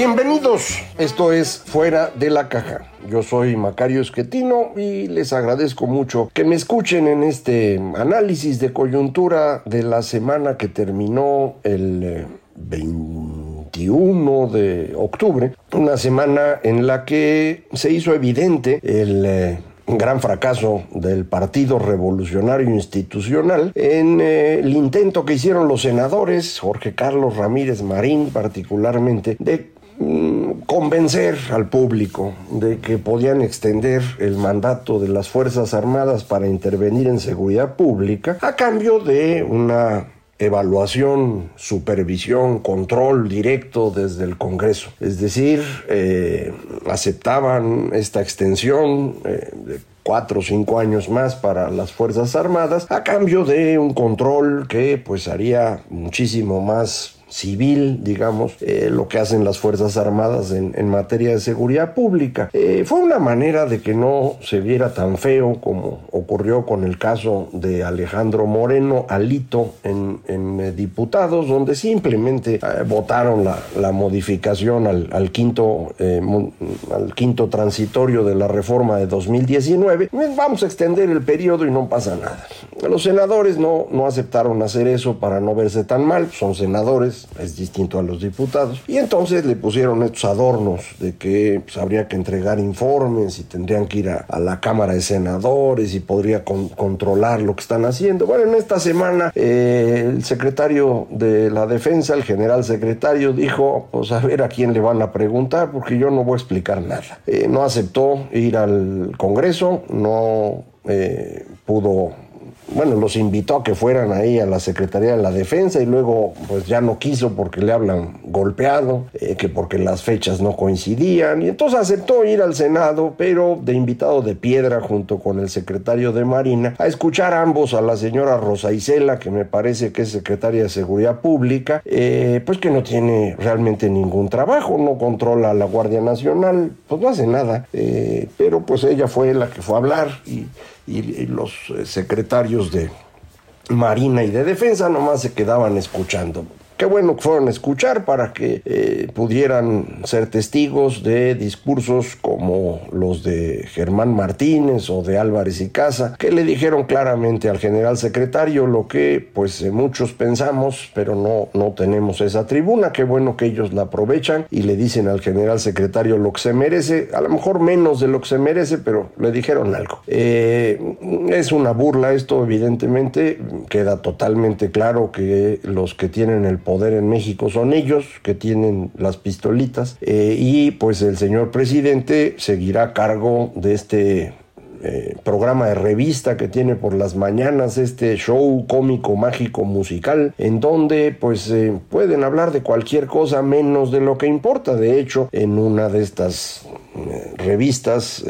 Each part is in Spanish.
Bienvenidos, esto es Fuera de la Caja. Yo soy Macario Esquetino y les agradezco mucho que me escuchen en este análisis de coyuntura de la semana que terminó el 21 de octubre, una semana en la que se hizo evidente el eh, gran fracaso del Partido Revolucionario Institucional en eh, el intento que hicieron los senadores, Jorge Carlos Ramírez Marín particularmente, de convencer al público de que podían extender el mandato de las Fuerzas Armadas para intervenir en seguridad pública a cambio de una evaluación, supervisión, control directo desde el Congreso. Es decir, eh, aceptaban esta extensión eh, de cuatro o cinco años más para las Fuerzas Armadas a cambio de un control que pues haría muchísimo más civil, digamos, eh, lo que hacen las Fuerzas Armadas en, materia de seguridad pública. Eh, fue una manera de que no se viera tan feo como ocurrió con el caso de Alejandro Moreno Alito en, eh, diputados, donde simplemente votaron la, la modificación al, al quinto, al quinto transitorio de la reforma de 2019. Pues vamos a extender el periodo y no pasa nada. Los senadores no, no aceptaron hacer eso para no verse tan mal, son senadores, es distinto a los diputados. Y entonces le pusieron estos adornos de que pues, habría que entregar informes y tendrían que ir a, la Cámara de Senadores y podría con, controlar lo que están haciendo. Bueno, en esta semana eh, el secretario de la Defensa, el general secretario, dijo, pues a ver a quién le van a preguntar porque yo no voy a explicar nada. Eh, no aceptó ir al Congreso, no eh, pudo bueno, los invitó a que fueran ahí a la Secretaría de la Defensa y luego pues ya no quiso porque le hablan golpeado, eh, que porque las fechas no coincidían. Y entonces aceptó ir al Senado, pero de invitado de piedra junto con el secretario de Marina, a escuchar ambos a la señora Rosa Isela, que me parece que es secretaria de Seguridad Pública, eh, pues que no tiene realmente ningún trabajo, no controla a la Guardia Nacional, pues no hace nada, eh, pero pues ella fue la que fue a hablar y y, los eh, secretarios de Marina y de Defensa nomás se quedaban escuchando. Qué bueno que fueron a escuchar para que eh, pudieran ser testigos de discursos como los de Germán Martínez o de Álvarez y Casa, que le dijeron claramente al general secretario lo que pues eh, muchos pensamos, pero no, no tenemos esa tribuna. Qué bueno que ellos la aprovechan y le dicen al general secretario lo que se merece, a lo mejor menos de lo que se merece, pero le dijeron algo. Eh, es una burla esto, evidentemente, queda totalmente claro que los que tienen el poder en México son ellos que tienen las pistolitas eh, y pues el señor presidente seguirá a cargo de este eh, programa de revista que tiene por las mañanas, este show cómico, mágico, musical, en donde pues eh, pueden hablar de cualquier cosa menos de lo que importa. De hecho, en una de estas eh, revistas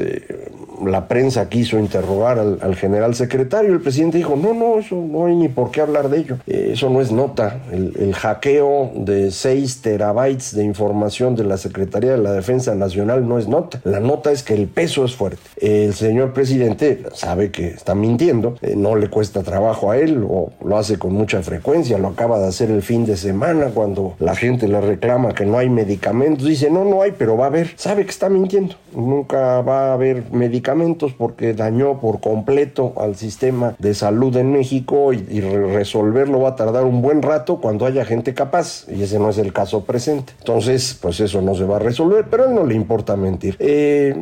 la prensa quiso interrogar al, general secretario, el presidente dijo, no, no, eso no hay ni por qué hablar de ello, eh, eso no es nota, el, el, hackeo de 6 terabytes de información de la Secretaría de la Defensa Nacional no es nota, la nota es que el peso es fuerte. El señor presidente sabe que está mintiendo, eh, no le cuesta trabajo a él, o lo hace con mucha frecuencia, lo acaba de hacer el fin de semana cuando la gente le reclama que no hay medicamentos, dice, no, no hay, pero va a haber, sabe que está mintiendo, nunca va a haber medicamentos porque dañó por completo al sistema de salud en México y, resolverlo va a tardar un buen rato cuando haya gente capaz y ese no es el caso presente. Entonces, pues eso no se va a resolver, pero a él no le importa mentir. Eh,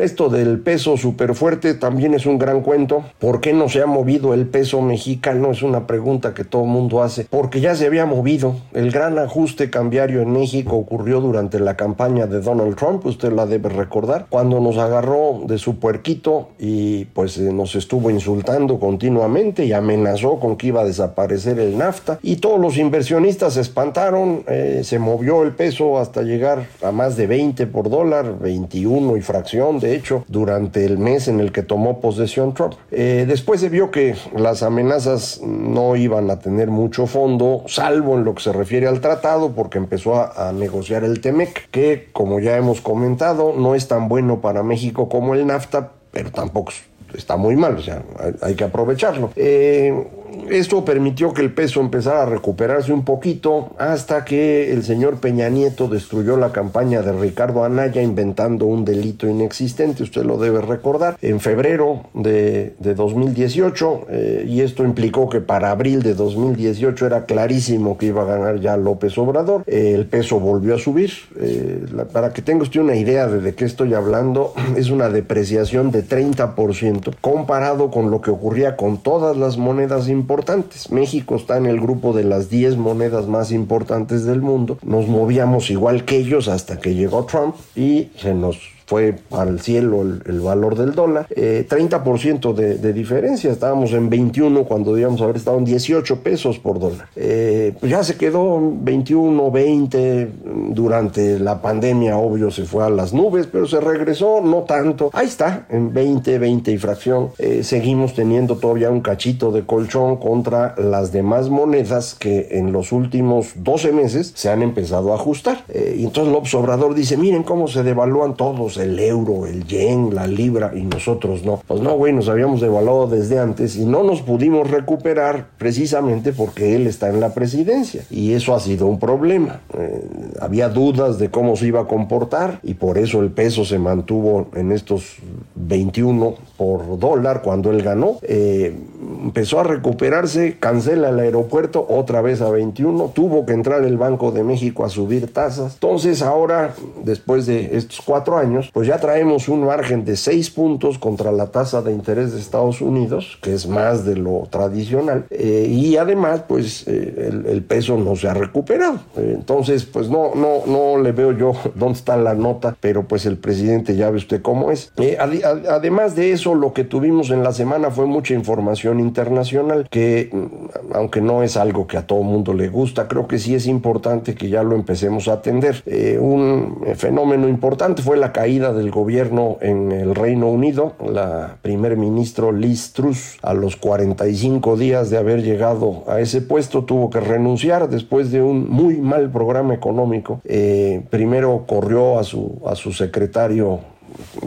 esto del peso súper fuerte también es un gran cuento. ¿Por qué no se ha movido el peso mexicano? Es una pregunta que todo el mundo hace. Porque ya se había movido. El gran ajuste cambiario en México ocurrió durante la campaña de Donald Trump, usted la debe recordar, cuando nos agarró de su puerquito y pues eh, nos estuvo insultando continuamente y amenazó con que iba a desaparecer el NAFTA y todos los inversionistas se espantaron, eh, se movió el peso hasta llegar a más de 20 por dólar, 21 y fracción de hecho, durante el mes en el que tomó posesión Trump. Eh, después se vio que las amenazas no iban a tener mucho fondo, salvo en lo que se refiere al tratado, porque empezó a, negociar el TEMEC, que como ya hemos comentado, no es tan bueno para México como el NAFTA, pero tampoco está muy mal, o sea, hay, que aprovecharlo. Eh, esto permitió que el peso empezara a recuperarse un poquito hasta que el señor Peña Nieto destruyó la campaña de Ricardo Anaya inventando un delito inexistente, usted lo debe recordar, en febrero de, 2018 eh, y esto implicó que para abril de 2018 era clarísimo que iba a ganar ya López Obrador, eh, el peso volvió a subir, eh, para que tenga usted una idea de de qué estoy hablando, es una depreciación de 30% comparado con lo que ocurría con todas las monedas importantes. México está en el grupo de las 10 monedas más importantes del mundo. Nos movíamos igual que ellos hasta que llegó Trump y se nos fue el cielo el, valor del dólar. 30% eh, de, diferencia, estábamos en 21 cuando debíamos haber estado en 18 pesos por dólar. Eh, pues ya se quedó 21, 20, durante la pandemia obvio se fue a las nubes, pero se regresó, no tanto. Ahí está, en 20, 20 y fracción. Eh, seguimos teniendo todavía un cachito de colchón contra las demás monedas que en los últimos 12 meses se han empezado a ajustar. y entonces López Obrador dice, miren cómo se devalúan todos el euro, el yen, la libra y nosotros no. Pues no, güey, nos habíamos devaluado desde antes y no nos pudimos recuperar precisamente porque él está en la presidencia y eso ha sido un problema. Eh, había dudas de cómo se iba a comportar y por eso el peso se mantuvo en estos 21 por dólar cuando él ganó. Eh, empezó a recuperarse, cancela el aeropuerto otra vez a 21, tuvo que entrar el Banco de México a subir tasas. Entonces ahora, después de estos cuatro años, pues ya traemos un margen de 6 puntos contra la tasa de interés de Estados Unidos, que es más de lo tradicional, eh, y además, pues eh, el, peso no se ha recuperado. entonces, pues no, no, no le veo yo dónde está la nota, pero pues el presidente ya ve usted cómo es. además de eso, lo que tuvimos en la semana fue mucha información internacional, que mm, aunque no es algo que a todo mundo le gusta, creo que sí es importante que ya lo empecemos a atender. Eh, un fenómeno importante fue la caída del gobierno en el Reino Unido. La primer ministro Liz Truss, a los 45 días de haber llegado a ese puesto, tuvo que renunciar después de un muy mal programa económico. Eh, primero corrió a su, a su secretario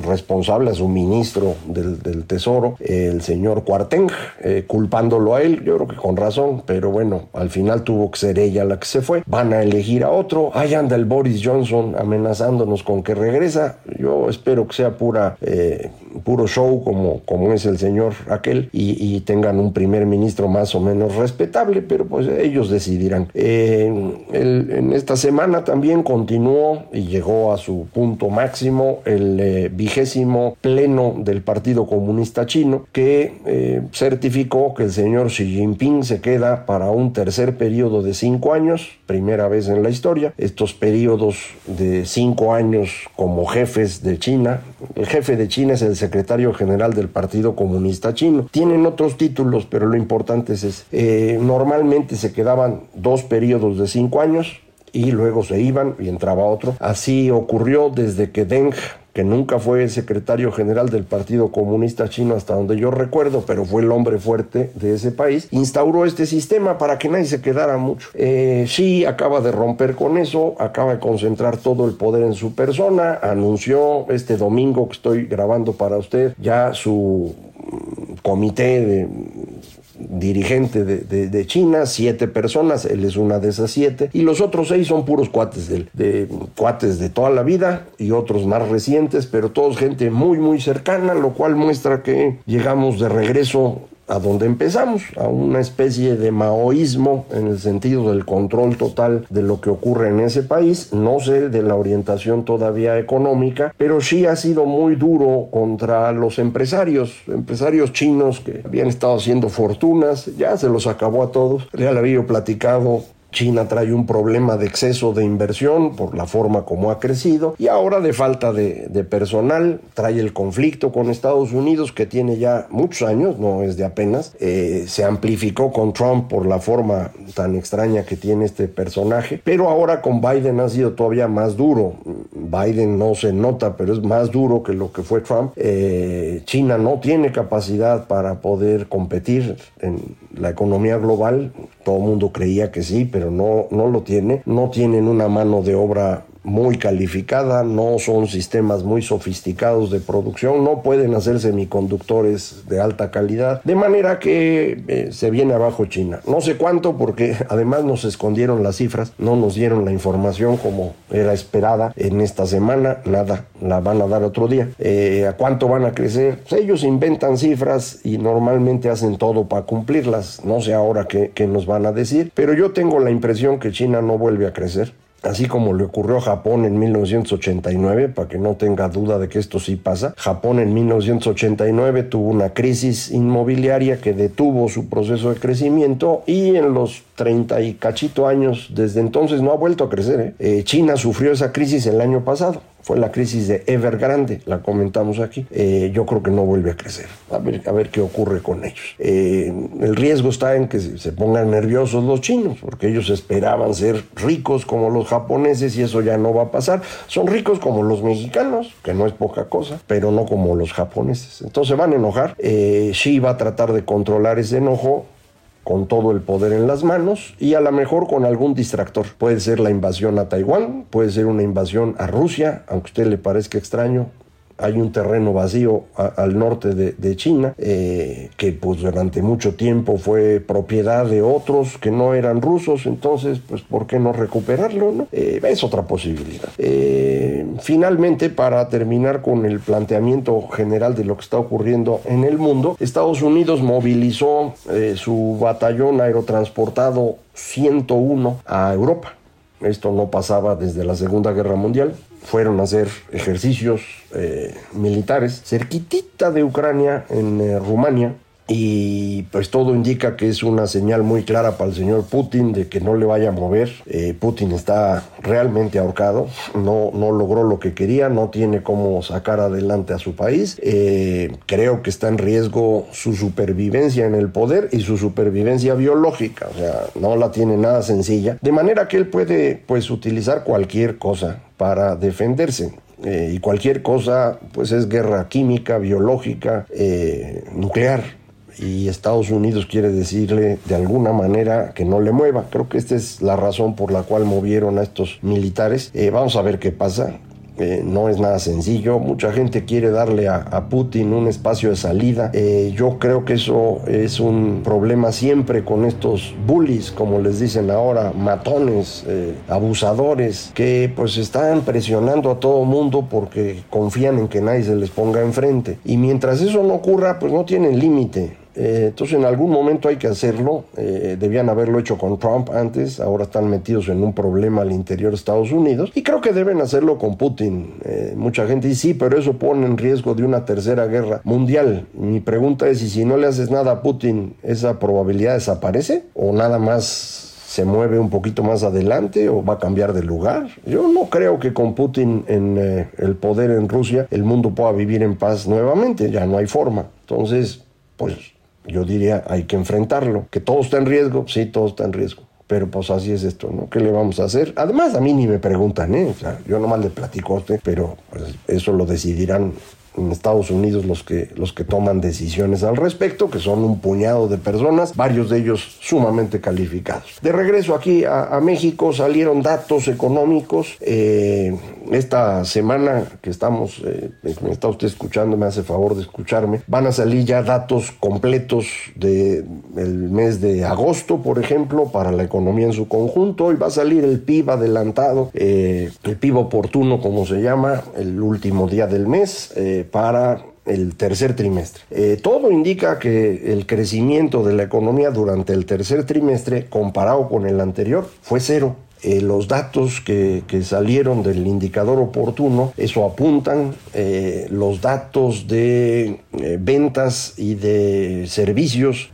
responsable, a su ministro del, Tesoro, el señor Cuarteng, eh, culpándolo a él, yo creo que con razón, pero bueno, al final tuvo que ser ella la que se fue. Van a elegir a otro, ahí anda el Boris Johnson amenazándonos con que regresa. Yo espero que sea pura, eh, puro show como, como es el señor aquel y, tengan un primer ministro más o menos respetable, pero pues ellos decidirán. Eh, en esta semana también continuó y llegó a su punto máximo el vigésimo pleno del Partido Comunista Chino que eh, certificó que el señor Xi Jinping se queda para un tercer periodo de cinco años, primera vez en la historia. Estos periodos de cinco años como jefes de China, el jefe de China es el secretario general del Partido Comunista Chino. Tienen otros títulos, pero lo importante es. Eh, normalmente se quedaban dos periodos de cinco años y luego se iban y entraba otro. Así ocurrió desde que Deng que nunca fue el secretario general del Partido Comunista Chino hasta donde yo recuerdo, pero fue el hombre fuerte de ese país, instauró este sistema para que nadie se quedara mucho. Eh, sí, acaba de romper con eso, acaba de concentrar todo el poder en su persona, anunció este domingo que estoy grabando para usted ya su comité de dirigente de, China, siete personas, él es una de esas siete, y los otros seis son puros cuates de, de, cuates de toda la vida y otros más recientes, pero todos gente muy muy cercana, lo cual muestra que llegamos de regreso a empezamos, a una especie de maoísmo en el sentido del control total de lo que ocurre en ese país, no sé de la orientación todavía económica, pero sí ha sido muy duro contra los empresarios, empresarios chinos que habían estado haciendo fortunas, ya se los acabó a todos, ya le había platicado China trae un problema de exceso de inversión por la forma como ha crecido y ahora de falta de, personal trae el conflicto con Estados Unidos que tiene ya muchos años, no es de apenas, eh, se amplificó con Trump por la forma tan extraña que tiene este personaje, pero ahora con Biden ha sido todavía más duro. Biden no se nota, pero es más duro que lo que fue Trump. Eh, China no tiene capacidad para poder competir en la economía global, todo el mundo creía que sí, pero no, no lo tiene. No tienen una mano de obra muy calificada, no son sistemas muy sofisticados de producción, no pueden hacer semiconductores de alta calidad, de manera que eh, se viene abajo China. No sé cuánto porque además nos escondieron las cifras, no nos dieron la información como era esperada en esta semana, nada, la van a dar otro día. Eh, ¿A cuánto van a crecer? Pues ellos inventan cifras y normalmente hacen todo para cumplirlas, no sé ahora qué, qué nos van a decir, pero yo tengo la impresión que China no vuelve a crecer así como le ocurrió a Japón en 1989, para que no tenga duda de que esto sí pasa. Japón en 1989 tuvo una crisis inmobiliaria que detuvo su proceso de crecimiento y en los 30 y cachito años desde entonces no ha vuelto a crecer. ¿eh? Eh, China sufrió esa crisis el año pasado fue la crisis de Evergrande, la comentamos aquí. Eh, yo creo que no vuelve a crecer. A ver, a ver qué ocurre con ellos. El riesgo está en que se pongan nerviosos los chinos, porque ellos esperaban ser ricos como los japoneses y eso ya no va a pasar. Son ricos como los mexicanos, que no es poca cosa, pero no como los japoneses. Entonces van a enojar. Xi va a tratar de controlar ese enojo con todo el poder en las manos y a lo mejor con algún distractor. Puede ser la invasión a Taiwán, puede ser una invasión a Rusia, aunque a usted le parezca extraño, hay un terreno vacío al norte de, China eh, que pues durante mucho tiempo fue propiedad de otros que no eran rusos entonces pues por qué no recuperarlo? Eh, es otra posibilidad. Eh, finalmente para terminar con el planteamiento general de lo que está ocurriendo en el mundo Estados Unidos movilizó su batallón aerotransportado 101 a Europa. Esto no pasaba desde la Segunda Guerra Mundial fueron a hacer ejercicios eh, militares cerquitita de Ucrania, en eh, Rumania, y pues todo indica que es una señal muy clara para el señor Putin de que no le vaya a mover. Eh, Putin está realmente ahorcado, no, no logró lo que quería, no tiene cómo sacar adelante a su país. creo que está en riesgo su supervivencia en el poder y su supervivencia biológica, o sea, no la tiene nada sencilla. De manera que él puede pues utilizar cualquier cosa para defenderse. Eh, y cualquier cosa, pues es guerra química, biológica, eh, nuclear. Y Estados Unidos quiere decirle de alguna manera que no le mueva. Creo que esta es la razón por la cual movieron a estos militares. Eh, vamos a ver qué pasa. Eh, no es nada sencillo. Mucha gente quiere darle a, Putin un espacio de salida. Eh, yo creo que eso es un problema siempre con estos bullies, como les dicen ahora, matones, abusadores, que pues están presionando a todo mundo porque confían en que nadie se les ponga enfrente. Y mientras eso no ocurra, pues no tienen límite. Eh, entonces en algún momento hay que hacerlo. Eh, debían haberlo hecho con Trump antes, ahora están metidos en un problema al interior de Estados Unidos y creo que deben hacerlo con Putin. Eh, mucha gente dice, sí, pero eso pone en riesgo de una tercera guerra mundial. Mi pregunta es, ¿y si no le haces nada a Putin, esa probabilidad desaparece o nada más se mueve un poquito más adelante o va a cambiar de lugar. Yo no creo que con Putin en el poder en Rusia el mundo pueda vivir en paz nuevamente, ya no hay forma. Entonces, pues yo diría, hay que enfrentarlo. Que todo está en riesgo, sí, todo está en riesgo. Pero pues así es esto, ¿no? ¿Qué le vamos a hacer? Además, a mí ni me preguntan, ¿eh? O sea, yo nomás le platico a usted, pero pues, eso lo decidirán en Estados Unidos los que, los que toman decisiones al respecto, que son un puñado de personas, varios de ellos sumamente calificados. De regreso aquí a, México salieron datos económicos. Eh, esta semana que estamos, eh, me está usted escuchando, me hace favor de escucharme, van a salir ya datos completos del mes de agosto, por ejemplo, para la economía en su conjunto, y va a salir el PIB adelantado, eh, el PIB oportuno, como se llama, el último día del mes, para el tercer trimestre. Eh, todo indica que el crecimiento de la economía durante el tercer trimestre comparado con el anterior fue cero. Eh, los datos que, salieron del indicador oportuno, eso apuntan, eh, los datos de ventas y de servicios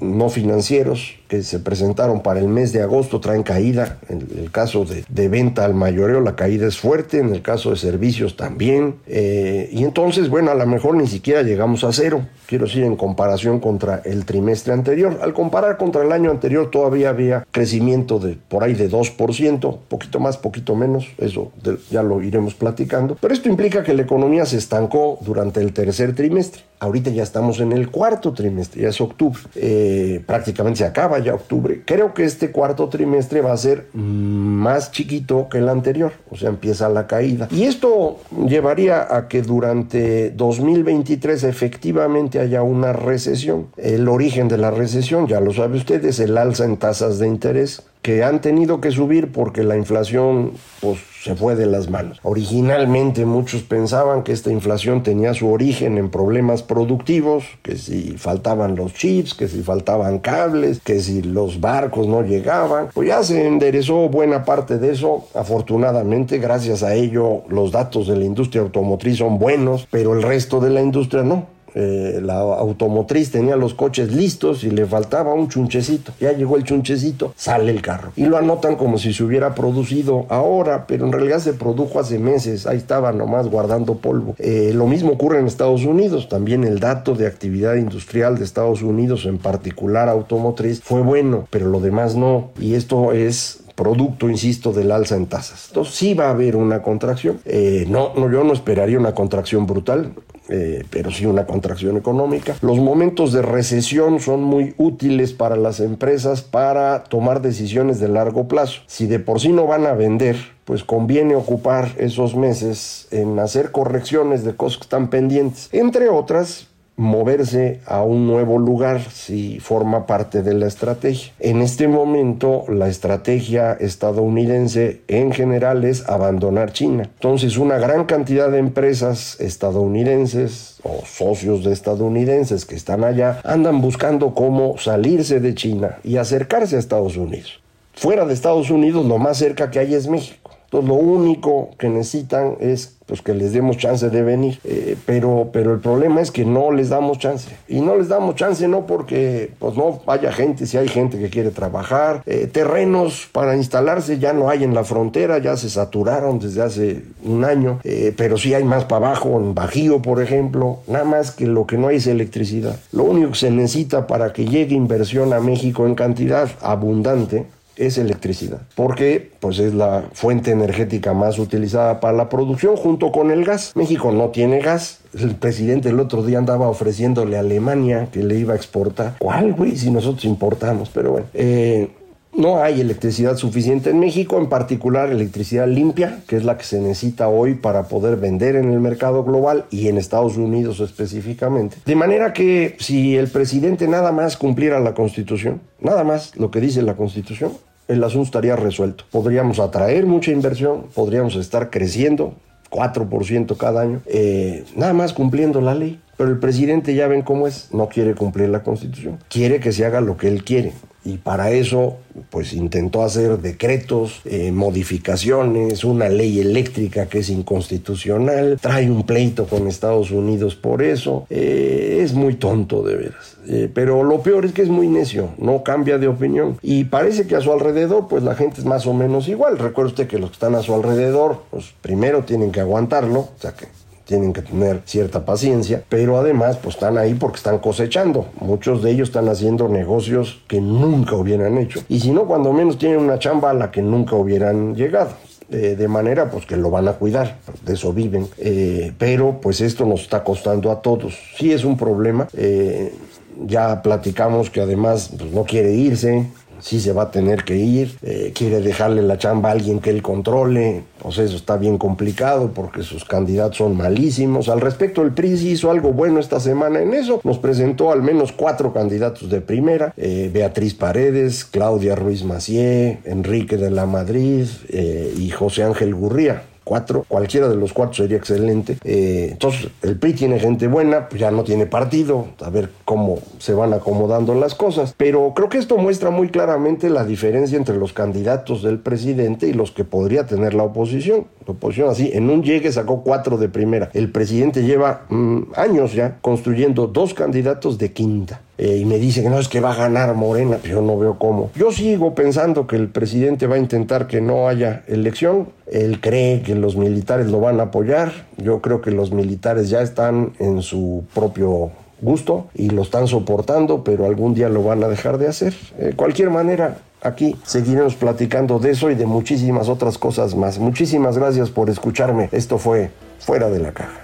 no financieros que se presentaron para el mes de agosto traen caída. En el caso de, venta al mayoreo la caída es fuerte, en el caso de servicios también. Eh, y entonces, bueno, a lo mejor ni siquiera llegamos a cero, quiero decir, en comparación contra el trimestre anterior. Al comparar contra el año anterior todavía había crecimiento de por ahí de 2%, poquito más, poquito menos, eso ya lo iremos platicando. Pero esto implica que la economía se estancó durante el tercer trimestre. Ahorita ya estamos en el cuarto trimestre, ya es octubre. Eh, prácticamente se acaba ya octubre. Creo que este cuarto trimestre va a ser más chiquito que el anterior, o sea, empieza la caída. Y esto llevaría a que durante 2023 efectivamente haya una recesión. El origen de la recesión, ya lo sabe usted, es el alza en tasas de interés que han tenido que subir porque la inflación pues, se fue de las manos. Originalmente muchos pensaban que esta inflación tenía su origen en problemas productivos, que si faltaban los chips, que si faltaban cables, que si los barcos no llegaban. Pues ya se enderezó buena parte de eso. Afortunadamente, gracias a ello, los datos de la industria automotriz son buenos, pero el resto de la industria no. Eh, la automotriz tenía los coches listos y le faltaba un chunchecito. Ya llegó el chunchecito, sale el carro. Y lo anotan como si se hubiera producido ahora, pero en realidad se produjo hace meses. Ahí estaba nomás guardando polvo. Eh, lo mismo ocurre en Estados Unidos. También el dato de actividad industrial de Estados Unidos, en particular automotriz, fue bueno, pero lo demás no. Y esto es producto, insisto, del alza en tasas. Entonces sí va a haber una contracción. Eh, no, no, yo no esperaría una contracción brutal. Eh, pero sí una contracción económica. Los momentos de recesión son muy útiles para las empresas para tomar decisiones de largo plazo. Si de por sí no van a vender, pues conviene ocupar esos meses en hacer correcciones de cosas que están pendientes. Entre otras, moverse a un nuevo lugar si forma parte de la estrategia. En este momento la estrategia estadounidense en general es abandonar China. Entonces una gran cantidad de empresas estadounidenses o socios de estadounidenses que están allá andan buscando cómo salirse de China y acercarse a Estados Unidos. Fuera de Estados Unidos lo más cerca que hay es México. Entonces lo único que necesitan es pues que les demos chance de venir. Eh, pero, pero el problema es que no les damos chance. Y no les damos chance no porque pues no haya gente, si hay gente que quiere trabajar. Eh, terrenos para instalarse ya no hay en la frontera, ya se saturaron desde hace un año. Eh, pero sí hay más para abajo, en Bajío, por ejemplo. Nada más que lo que no hay es electricidad. Lo único que se necesita para que llegue inversión a México en cantidad abundante es electricidad, porque pues es la fuente energética más utilizada para la producción junto con el gas. México no tiene gas. El presidente el otro día andaba ofreciéndole a Alemania que le iba a exportar. ¿Cuál, güey? Si nosotros importamos, pero bueno. Eh, no hay electricidad suficiente en México, en particular electricidad limpia, que es la que se necesita hoy para poder vender en el mercado global y en Estados Unidos específicamente. De manera que si el presidente nada más cumpliera la constitución, nada más lo que dice la constitución, el asunto estaría resuelto. Podríamos atraer mucha inversión, podríamos estar creciendo 4% cada año, eh, nada más cumpliendo la ley. Pero el presidente ya ven cómo es, no quiere cumplir la constitución, quiere que se haga lo que él quiere y para eso pues intentó hacer decretos, eh, modificaciones, una ley eléctrica que es inconstitucional, trae un pleito con Estados Unidos por eso, eh, es muy tonto de veras. Eh, pero lo peor es que es muy necio, no cambia de opinión y parece que a su alrededor pues la gente es más o menos igual. Recuerde usted que los que están a su alrededor pues primero tienen que aguantarlo, o sea que tienen que tener cierta paciencia, pero además pues están ahí porque están cosechando. Muchos de ellos están haciendo negocios que nunca hubieran hecho. Y si no, cuando menos tienen una chamba a la que nunca hubieran llegado. Eh, de manera pues que lo van a cuidar, de eso viven, eh, pero pues esto nos está costando a todos. Sí es un problema, eh, ya platicamos que además pues, no quiere irse, sí se va a tener que ir, eh, quiere dejarle la chamba a alguien que él controle, pues eso está bien complicado porque sus candidatos son malísimos. Al respecto, el PRI hizo algo bueno esta semana en eso, nos presentó al menos cuatro candidatos de primera, eh, Beatriz Paredes, Claudia Ruiz Macié, Enrique de la Madrid eh, y José Ángel Gurría cuatro, cualquiera de los cuatro sería excelente. Eh, entonces, el PRI tiene gente buena, pues ya no tiene partido, a ver cómo se van acomodando las cosas. Pero creo que esto muestra muy claramente la diferencia entre los candidatos del presidente y los que podría tener la oposición. La oposición así, en un llegue sacó cuatro de primera. El presidente lleva mm, años ya construyendo dos candidatos de quinta. Eh, y me dice que no es que va a ganar Morena, pero yo no veo cómo. Yo sigo pensando que el presidente va a intentar que no haya elección. Él cree que los militares lo van a apoyar. Yo creo que los militares ya están en su propio gusto y lo están soportando, pero algún día lo van a dejar de hacer. De cualquier manera, aquí seguiremos platicando de eso y de muchísimas otras cosas más. Muchísimas gracias por escucharme. Esto fue Fuera de la Caja.